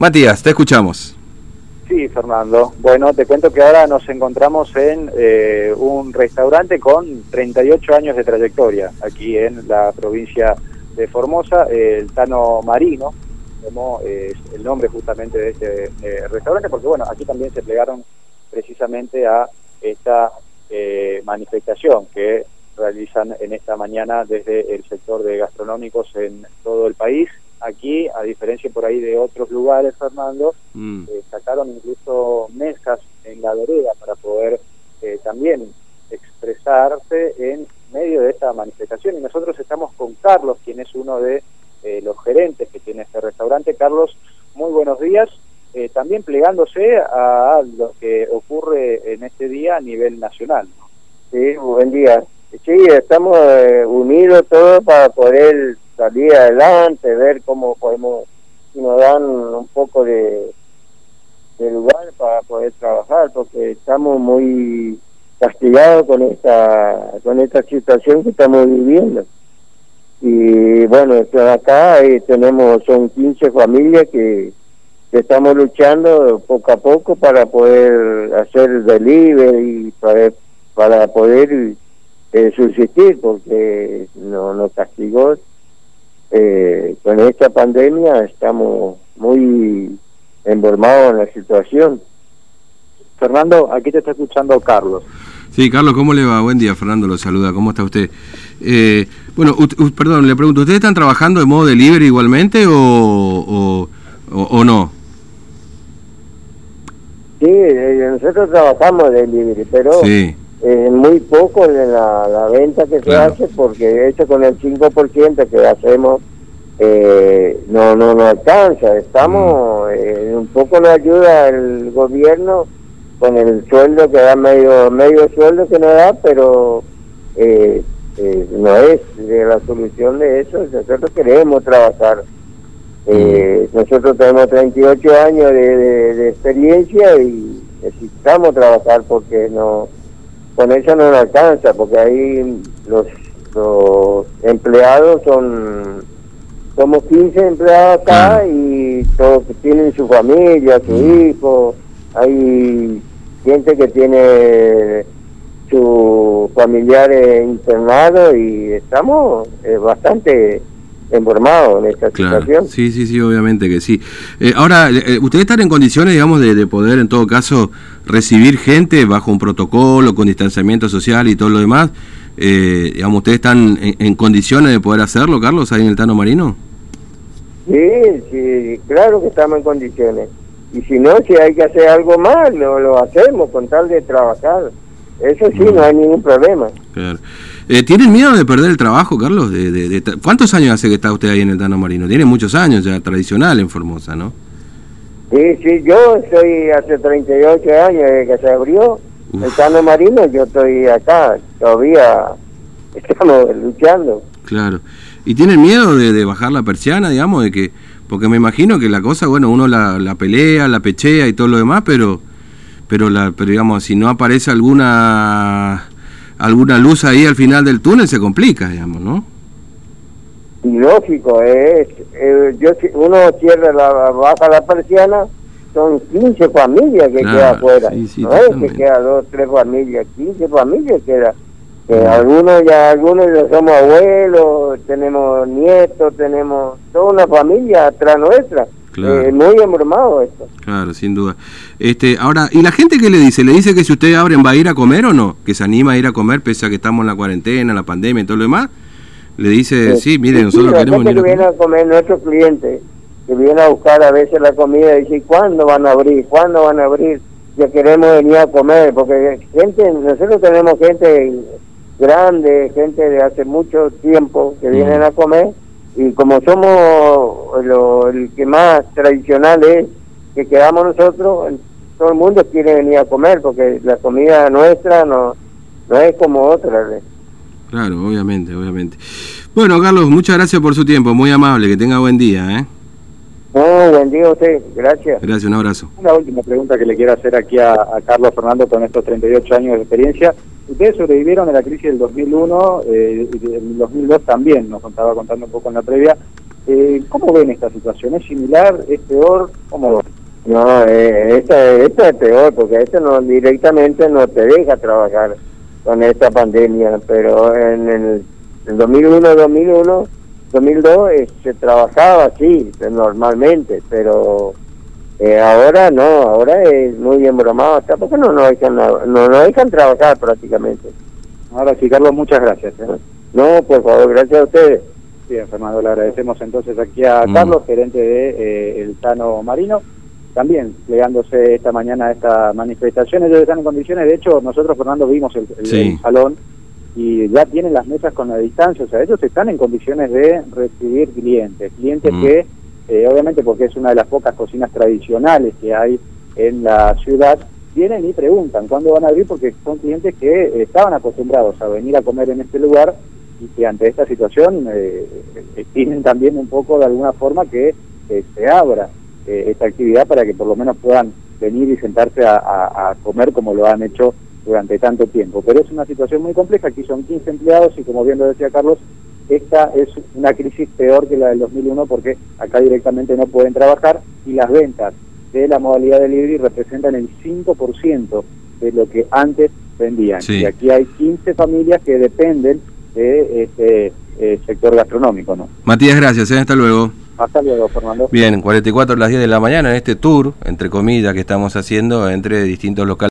Matías, te escuchamos. Sí, Fernando. Bueno, te cuento que ahora nos encontramos en eh, un restaurante con 38 años de trayectoria aquí en la provincia de Formosa, el Tano Marino, como es el nombre justamente de este eh, restaurante, porque bueno, aquí también se plegaron precisamente a esta eh, manifestación que realizan en esta mañana desde el sector de gastronómicos en todo el país. Aquí, a diferencia por ahí de otros lugares, Fernando, mm. eh, sacaron incluso mesas en la vereda para poder eh, también expresarse en medio de esta manifestación. Y nosotros estamos con Carlos, quien es uno de eh, los gerentes que tiene este restaurante. Carlos, muy buenos días. también plegándose a lo que ocurre en este día a nivel nacional. Sí, buen día. Sí, estamos unidos todos para poder salir adelante, ver cómo podemos, si nos dan un poco de, lugar para poder trabajar, porque estamos muy castigados con esta con esta situación que estamos viviendo. Y bueno, acá eh, tenemos, son 15 familias que, estamos luchando poco a poco para poder hacer delivery y para, para poder eh, subsistir, porque no, nos castigó eh, con esta pandemia estamos muy embormados en la situación. Fernando, aquí te está escuchando Carlos. Sí, Carlos, ¿cómo le va? Buen día, Fernando, lo saluda. ¿Cómo está usted? Eh, bueno, perdón, le pregunto, ¿ustedes están trabajando de modo delivery igualmente o, o, no? Sí, eh, nosotros trabajamos de delivery, pero sí. Eh, muy poco de la, venta que se hace porque de hecho con el 5% que hacemos eh, no no no alcanza estamos mm. eh, un poco nos ayuda el gobierno con el sueldo que da medio medio sueldo que nos da pero no es la solución de eso nosotros queremos trabajar mm. nosotros tenemos 38 años de experiencia y necesitamos trabajar porque no con eso no alcanza, porque ahí los, empleados son, somos 15 empleados acá y todos tienen su familia, su hijo, hay gente que tiene su familiar internado y estamos eh, bastante informado en esta situación. Sí, sí, sí, obviamente que sí. Eh, ahora, eh, ¿ustedes están en condiciones, digamos, de, poder, en todo caso, recibir gente bajo un protocolo, con distanciamiento social y todo lo demás? Eh, digamos, ¿ustedes están en, condiciones de poder hacerlo, Carlos, ahí en el Tano Marino? Sí, sí, claro que estamos en condiciones. Y si no, si hay que hacer algo más, lo, lo hacemos con tal de trabajar. Eso sí, no hay ningún problema. Claro. Eh, ¿Tienen miedo de perder el trabajo, Carlos? De, ¿Cuántos años hace que está usted ahí en el Tano Marino? Tiene muchos años ya, tradicional en Formosa, ¿no? Sí, sí, yo estoy hace 38 años desde que se abrió el Tano Marino, yo estoy acá, todavía estamos luchando. Claro. ¿Y tienen miedo de, bajar la persiana, digamos, de que porque me imagino que la cosa, bueno, uno la, la pelea, la pechea y todo lo demás, pero pero la pero digamos, si no aparece alguna alguna luz ahí al final del túnel se complica, digamos, ¿no? Lógico, es, eh, yo, uno cierra la, baja la persiana, son 15 familias que quedan afuera, no es que quedan dos, tres familias, 15 familias quedan. algunos ya, algunos ya somos abuelos, tenemos nietos, tenemos toda una familia atrás nuestra. Claro. Eh, muy embromado esto. Claro, sin duda. Este, ahora, ¿y la gente qué le dice? ¿Le dice que si ustedes abren va a ir a comer o no? ¿Que se anima a ir a comer pese a que estamos en la cuarentena, la pandemia y todo lo demás? Le dice, sí, mire, nosotros queremos que viene a comer nuestros clientes, que viene a buscar a veces la comida y dice, ¿cuándo van a abrir? ¿Cuándo van a abrir? Ya queremos venir a comer, porque gente, nosotros tenemos gente grande, gente de hace mucho tiempo que vienen a comer y como somos lo, el que más tradicional es que quedamos nosotros, todo el mundo quiere venir a comer porque la comida nuestra no, no es como otra. Claro, obviamente, obviamente. Bueno, Carlos, muchas gracias por su tiempo, muy amable, que tenga buen día. ¿eh? No, buen día a usted, gracias. Gracias, un abrazo. Una última pregunta que le quiero hacer aquí a, a Carlos Fernando con estos 38 años de experiencia. Ustedes sobrevivieron a la crisis del 2001 eh, y del 2002 también, nos contaba contando un poco en la previa, Eh, ¿Cómo ven esta situación? ¿Es similar? ¿Es peor? ¿Cómo ven? No, eh, esta, esta es peor porque esto no directamente no te deja trabajar con esta pandemia, pero en el, 2001, 2001, 2002 se trabajaba así normalmente, pero eh, ahora no, ahora es muy embromado hasta porque no nos dejan, no, no dejan trabajar prácticamente. Ahora sí, Carlos, muchas gracias. ¿eh? No, por favor, gracias a ustedes. Bien, Fernando, le agradecemos entonces aquí a mm. Carlos, gerente de eh, El Tano Marino, también plegándose esta mañana a esta manifestación. Ellos están en condiciones, de hecho, nosotros, Fernando, vimos el, salón y ya tienen las mesas con la distancia, o sea, ellos están en condiciones de recibir clientes, clientes mm. que, eh, obviamente porque es una de las pocas cocinas tradicionales que hay en la ciudad, vienen y preguntan cuándo van a abrir porque son clientes que estaban acostumbrados a venir a comer en este lugar y que ante esta situación eh, tienen también un poco de alguna forma que se abra eh, esta actividad para que por lo menos puedan venir y sentarse a, comer como lo han hecho durante tanto tiempo. Pero es una situación muy compleja, aquí son 15 empleados y como bien lo decía Carlos, esta es una crisis peor que la del 2001 porque acá directamente no pueden trabajar y las ventas de la modalidad de delivery representan el 5% de lo que antes vendían. Y aquí hay 15 familias que dependen de este eh, sector gastronómico. ¿no? Matías, gracias. ¿eh? Hasta luego. Hasta luego, Fernando. Bien, 44 a las 10 de la mañana en este tour, entre comillas, que estamos haciendo entre distintos locales.